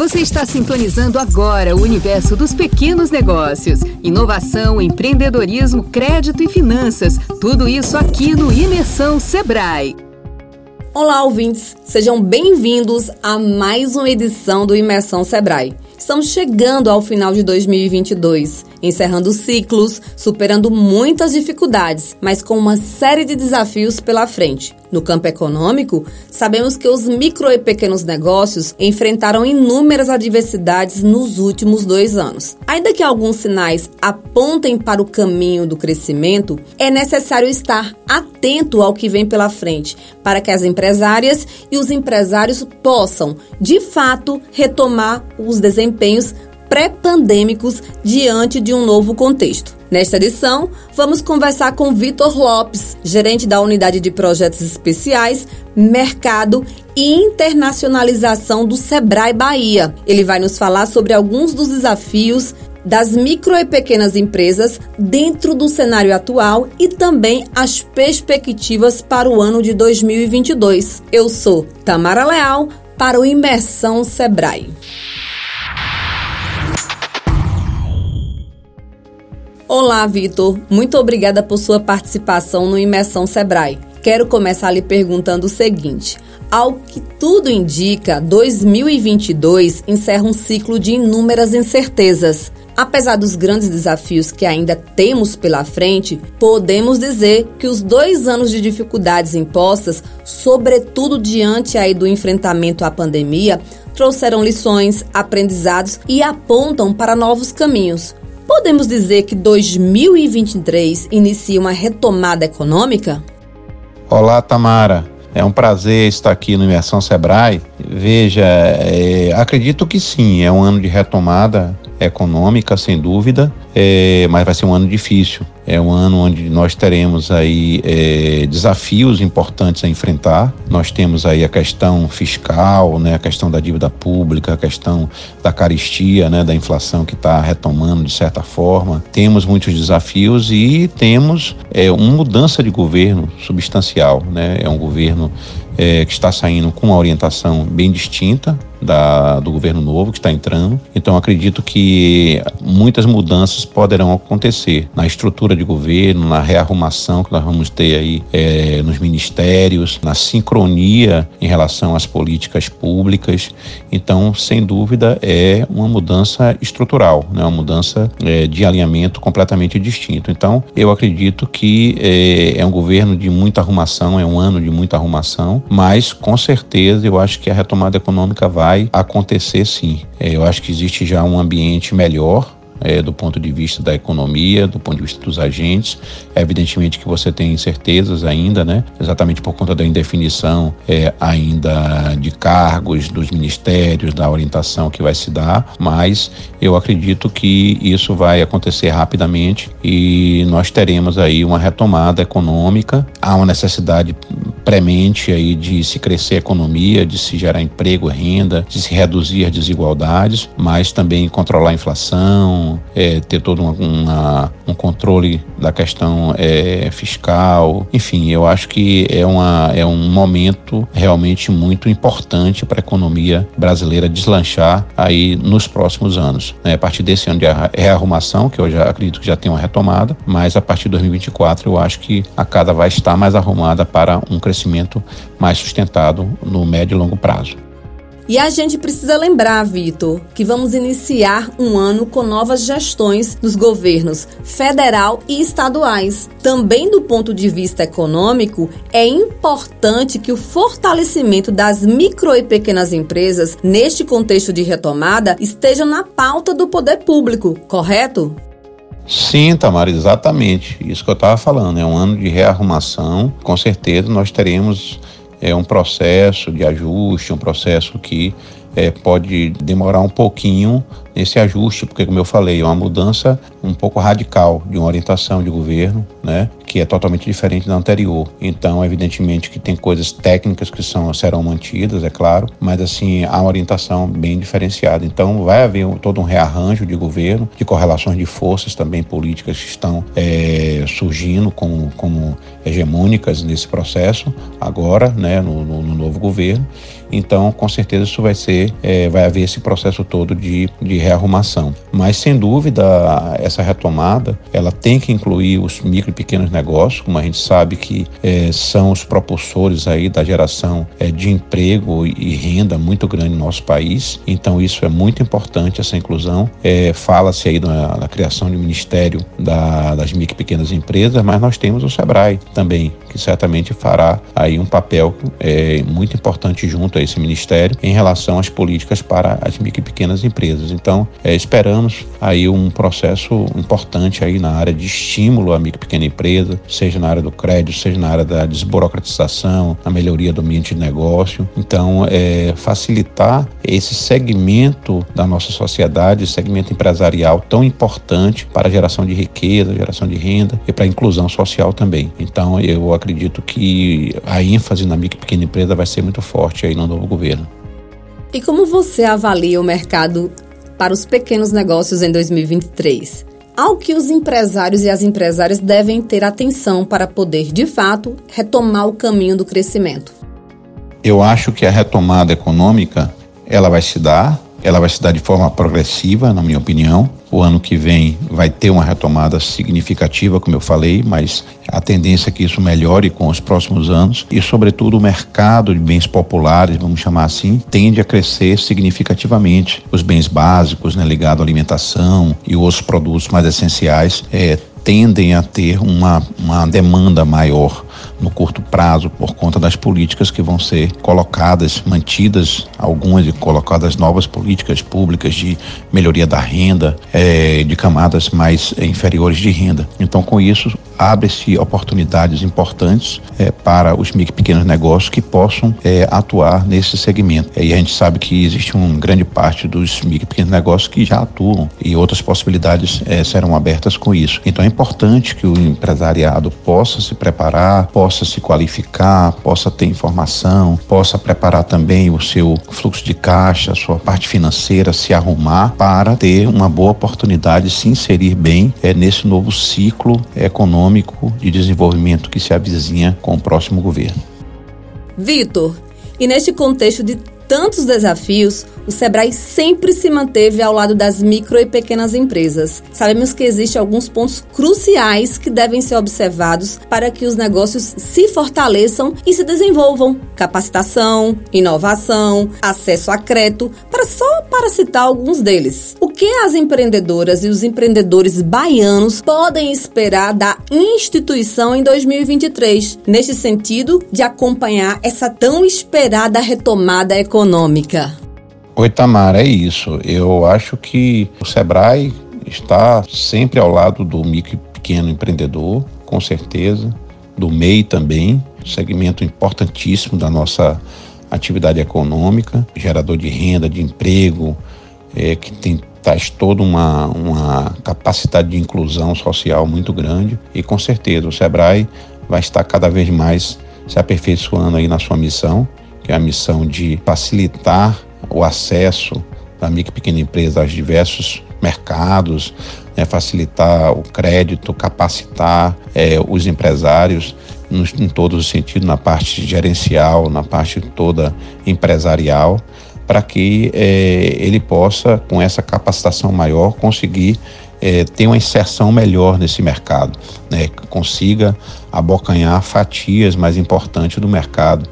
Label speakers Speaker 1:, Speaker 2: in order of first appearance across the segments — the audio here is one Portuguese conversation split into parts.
Speaker 1: Você está sintonizando agora o universo dos pequenos negócios. Inovação, empreendedorismo, crédito e finanças. Tudo isso aqui no Imersão Sebrae.
Speaker 2: Olá, ouvintes! Sejam bem-vindos a mais uma edição do Imersão Sebrae. Estamos chegando ao final de 2022 encerrando ciclos, superando muitas dificuldades, mas com uma série de desafios pela frente. No campo econômico, sabemos que os micro e pequenos negócios enfrentaram inúmeras adversidades nos últimos dois anos. Ainda que alguns sinais apontem para o caminho do crescimento, é necessário estar atento ao que vem pela frente para que as empresárias e os empresários possam, de fato, retomar os desempenhos pré-pandêmicos diante de um novo contexto. Nesta edição, vamos conversar com Vitor Lopes, gerente da Unidade de Projetos Especiais, Mercado e Internacionalização do Sebrae Bahia. Ele vai nos falar sobre alguns dos desafios das micro e pequenas empresas dentro do cenário atual e também as perspectivas para o ano de 2022. Eu sou Tamara Leal para o Imersão Sebrae. Olá, Vitor. Muito obrigada por sua participação no Imersão Sebrae. Quero começar lhe perguntando o seguinte: ao que tudo indica, 2022 encerra um ciclo de inúmeras incertezas. Apesar dos grandes desafios que ainda temos pela frente, podemos dizer que os dois anos de dificuldades impostas, sobretudo diante aí do enfrentamento à pandemia, trouxeram lições, aprendizados e apontam para novos caminhos. Podemos dizer que 2023 inicia uma retomada econômica?
Speaker 3: Olá, Tamara. É um prazer estar aqui no Imersão Sebrae. Veja, é, acredito que sim, é um ano de retomada econômica, sem dúvida, é, mas vai ser um ano difícil. É um ano onde nós teremos aí é, desafios importantes a enfrentar. Nós temos aí a questão fiscal, né, a questão da dívida pública, a questão da caristia, né, da inflação que está retomando de certa forma. Temos muitos desafios e temos é, uma mudança de governo substancial. Né? É um governo é, que está saindo com uma orientação bem distinta da, do governo novo que está entrando. Então acredito que muitas mudanças poderão acontecer na estrutura de governo, na rearrumação que nós vamos ter aí é, nos ministérios, na sincronia em relação às políticas públicas. Então, sem dúvida, é uma mudança estrutural, né? uma mudança é, de alinhamento completamente distinto. Então, eu acredito que é, é um governo de muita arrumação, é um ano de muita arrumação, mas com certeza eu acho que a retomada econômica vai acontecer sim. É, eu acho que existe já um ambiente melhor é, do ponto de vista da economia, do ponto de vista dos agentes. É evidentemente que você tem incertezas ainda, né? Exatamente por conta da indefinição é, ainda de cargos dos ministérios, da orientação que vai se dar, mas eu acredito que isso vai acontecer rapidamente e nós teremos aí uma retomada econômica. Há uma necessidade premente aí de se crescer a economia, de se gerar emprego, renda, de se reduzir as desigualdades, mas também controlar a inflação, é, ter todo uma, uma, um controle da questão é, fiscal. Enfim, eu acho que é, uma, é um momento realmente muito importante para a economia brasileira deslanchar aí nos próximos anos. Né? A partir desse ano de rearrumação, que eu já acredito que já tem uma retomada, mas a partir de 2024 eu acho que a cada vai estar mais arrumada para um crescimento mais sustentado no médio e longo prazo.
Speaker 2: E a gente precisa lembrar, Vitor, que vamos iniciar um ano com novas gestões dos governos federal e estaduais. Também do ponto de vista econômico, é importante que o fortalecimento das micro e pequenas empresas neste contexto de retomada esteja na pauta do poder público, correto?
Speaker 3: Sim, Tamara, exatamente. Isso que eu estava falando. É um ano de rearrumação. Com certeza nós teremos é um processo de ajuste, um processo que é, pode demorar um pouquinho nesse ajuste, porque, como eu falei, é uma mudança um pouco radical de uma orientação de governo, né, que é totalmente diferente da anterior. Então, evidentemente que tem coisas técnicas que são, serão mantidas, é claro, mas, assim, há uma orientação bem diferenciada. Então, vai haver todo um rearranjo de governo, de correlações de forças também políticas que estão é, surgindo como, como hegemônicas nesse processo, agora, né, no, no, no novo governo Então, com certeza, isso vai ser, é, vai haver esse processo todo de, de rearrumação. Mas, sem dúvida, essa retomada, ela tem que incluir os micro e pequenos negócios, como a gente sabe que é, são os propulsores aí da geração é, de emprego e renda muito grande no nosso país. Então, isso é muito importante, essa inclusão. É, Fala-se aí na, na, criação de um ministério da, das micro e pequenas empresas, mas nós temos o SEBRAE também, que certamente fará aí um papel muito importante junto a esse ministério em relação às políticas para as micro e pequenas empresas. Então, é, esperamos aí um processo importante aí na área de estímulo à micro e pequena empresa, seja na área do crédito, seja na área da desburocratização, na melhoria do ambiente de negócio. Então, é, facilitar esse segmento da nossa sociedade, segmento empresarial tão importante para a geração de riqueza, geração de renda e para a inclusão social também. Então, eu acredito que a ênfase na micro e pequena empresa vai ser muito forte aí no novo governo.
Speaker 2: E como você avalia o mercado para os pequenos negócios em 2023? Ao que os empresários e as empresárias devem ter atenção para poder, de fato, retomar o caminho do crescimento?
Speaker 3: Eu acho que a retomada econômica ela vai se dar ela vai se dar de forma progressiva, na minha opinião. O ano que vem vai ter uma retomada significativa, como eu falei, mas a tendência é que isso melhore com os próximos anos e, sobretudo, o mercado de bens populares, vamos chamar assim, tende a crescer significativamente. Os bens básicos, né, ligados à alimentação e outros produtos mais essenciais, é, tendem a ter uma, uma demanda maior no curto prazo por conta das políticas que vão ser colocadas, mantidas algumas e colocadas novas políticas públicas de melhoria da renda é, de camadas mais inferiores de renda. Então, com isso, abre-se oportunidades importantes é, para os micro pequenos negócios que possam é, atuar nesse segmento. E a gente sabe que existe uma grande parte dos micro pequenos negócios que já atuam e outras possibilidades é, serão abertas com isso. Então é importante que o empresariado possa se preparar, possa se qualificar, possa ter informação, possa preparar também o seu fluxo de caixa, a sua parte financeira, se arrumar para ter uma boa oportunidade de se inserir bem é, nesse novo ciclo econômico econômico de desenvolvimento que se avizinha com o próximo governo.
Speaker 2: Vitor, e neste contexto de tantos desafios, o Sebrae sempre se manteve ao lado das micro e pequenas empresas. Sabemos que existem alguns pontos cruciais que devem ser observados para que os negócios se fortaleçam e se desenvolvam: capacitação, inovação, acesso a crédito, para só para citar alguns deles. O que as empreendedoras e os empreendedores baianos podem esperar da instituição em 2023, neste sentido de acompanhar essa tão esperada retomada econômica?
Speaker 3: Oi, Tamara, é isso. Eu acho que o Sebrae está sempre ao lado do micro e pequeno empreendedor, com certeza, do MEI também, segmento importantíssimo da nossa atividade econômica, gerador de renda, de emprego, é, que tem traz toda uma, uma capacidade de inclusão social muito grande. E com certeza o Sebrae vai estar cada vez mais se aperfeiçoando aí na sua missão que é a missão de facilitar o acesso da micro e pequena empresa aos diversos mercados, né, facilitar o crédito, capacitar é, os empresários em todos os sentidos, na parte gerencial, na parte toda empresarial, para que é, ele possa, com essa capacitação maior, conseguir é, ter uma inserção melhor nesse mercado, né, consiga abocanhar fatias mais importantes do mercado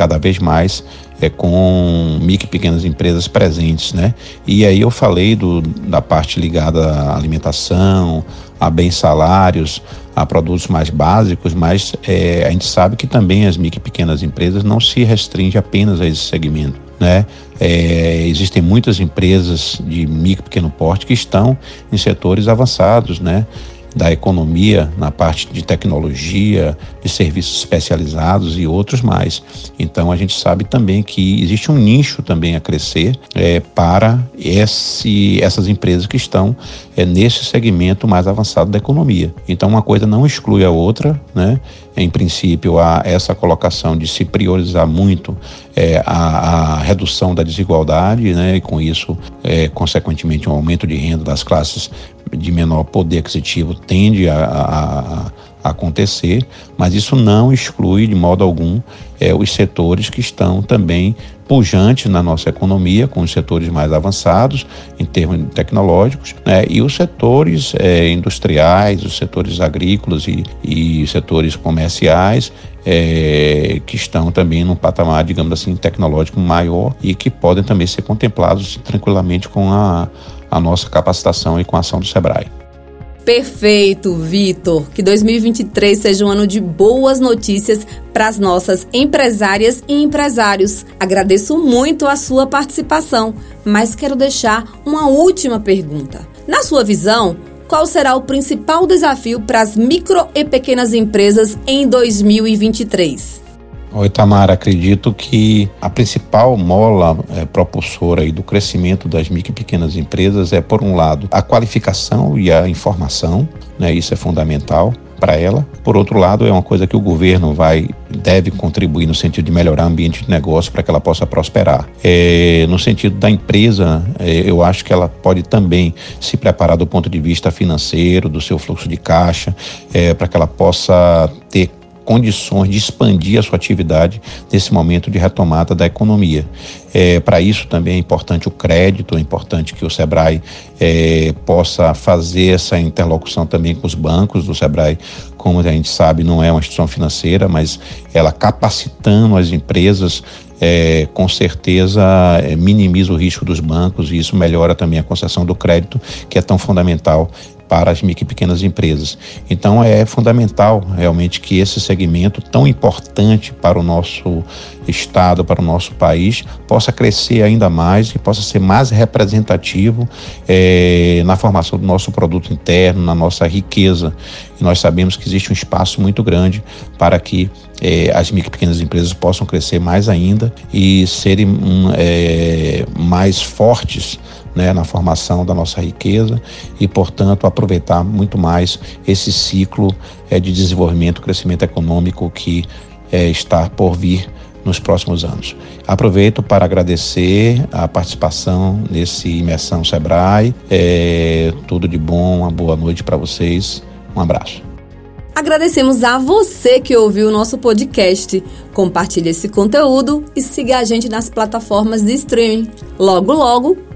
Speaker 3: cada vez mais é, com micro e pequenas empresas presentes, né? E aí eu falei do, da parte ligada à alimentação, a bens salários, a produtos mais básicos, mas é, a gente sabe que também as micro e pequenas empresas não se restringe apenas a esse segmento. Né? É, existem muitas empresas de micro e pequeno porte que estão em setores avançados, né? Da economia na parte de tecnologia, de serviços especializados e outros mais. Então a gente sabe também que existe um nicho também a crescer é, para esse, essas empresas que estão é, nesse segmento mais avançado da economia. Então uma coisa não exclui a outra, né? Em princípio, há essa colocação de se priorizar muito é, a, a, redução da desigualdade, né? E com isso, é, consequentemente, um aumento de renda das classes de menor poder aquisitivo tende a, a, acontecer, mas isso não exclui de modo algum é, os setores que estão também pujantes na nossa economia, com os setores mais avançados em termos tecnológicos, né, e os setores é, industriais, os setores agrícolas e, e setores comerciais, é, que estão também num patamar, digamos assim, tecnológico maior e que podem também ser contemplados tranquilamente com a, a nossa capacitação e com a ação do SEBRAE.
Speaker 2: Perfeito, Vitor. Que 2023 seja um ano de boas notícias para as nossas empresárias e empresários. Agradeço muito a sua participação, mas quero deixar uma última pergunta. Na sua visão, qual será o principal desafio para as micro e pequenas empresas em 2023?
Speaker 3: Tamara, acredito que a principal mola é, propulsora aí do crescimento das micro e pequenas empresas é, por um lado, a qualificação e a informação, né, isso é fundamental para ela. Por outro lado, é uma coisa que o governo vai deve contribuir no sentido de melhorar o ambiente de negócio para que ela possa prosperar. É, no sentido da empresa, é, eu acho que ela pode também se preparar do ponto de vista financeiro, do seu fluxo de caixa, é, para que ela possa ter condições de expandir a sua atividade nesse momento de retomada da economia. É, Para isso também é importante o crédito, é importante que o Sebrae é, possa fazer essa interlocução também com os bancos. O Sebrae, como a gente sabe, não é uma instituição financeira, mas ela capacitando as empresas é, com certeza é, minimiza o risco dos bancos e isso melhora também a concessão do crédito, que é tão fundamental para as micro e pequenas empresas. Então é fundamental realmente que esse segmento tão importante para o nosso estado, para o nosso país, possa crescer ainda mais e possa ser mais representativo é, na formação do nosso produto interno, na nossa riqueza. E nós sabemos que existe um espaço muito grande para que é, as micro e pequenas empresas possam crescer mais ainda e serem um, é, mais fortes né, na formação da nossa riqueza e, portanto, aproveitar muito mais esse ciclo é, de desenvolvimento, crescimento econômico que é, está por vir nos próximos anos. Aproveito para agradecer a participação nesse Imersão Sebrae. É, tudo de bom, uma boa noite para vocês. Um abraço.
Speaker 2: Agradecemos a você que ouviu o nosso podcast. Compartilhe esse conteúdo e siga a gente nas plataformas de streaming. Logo, logo,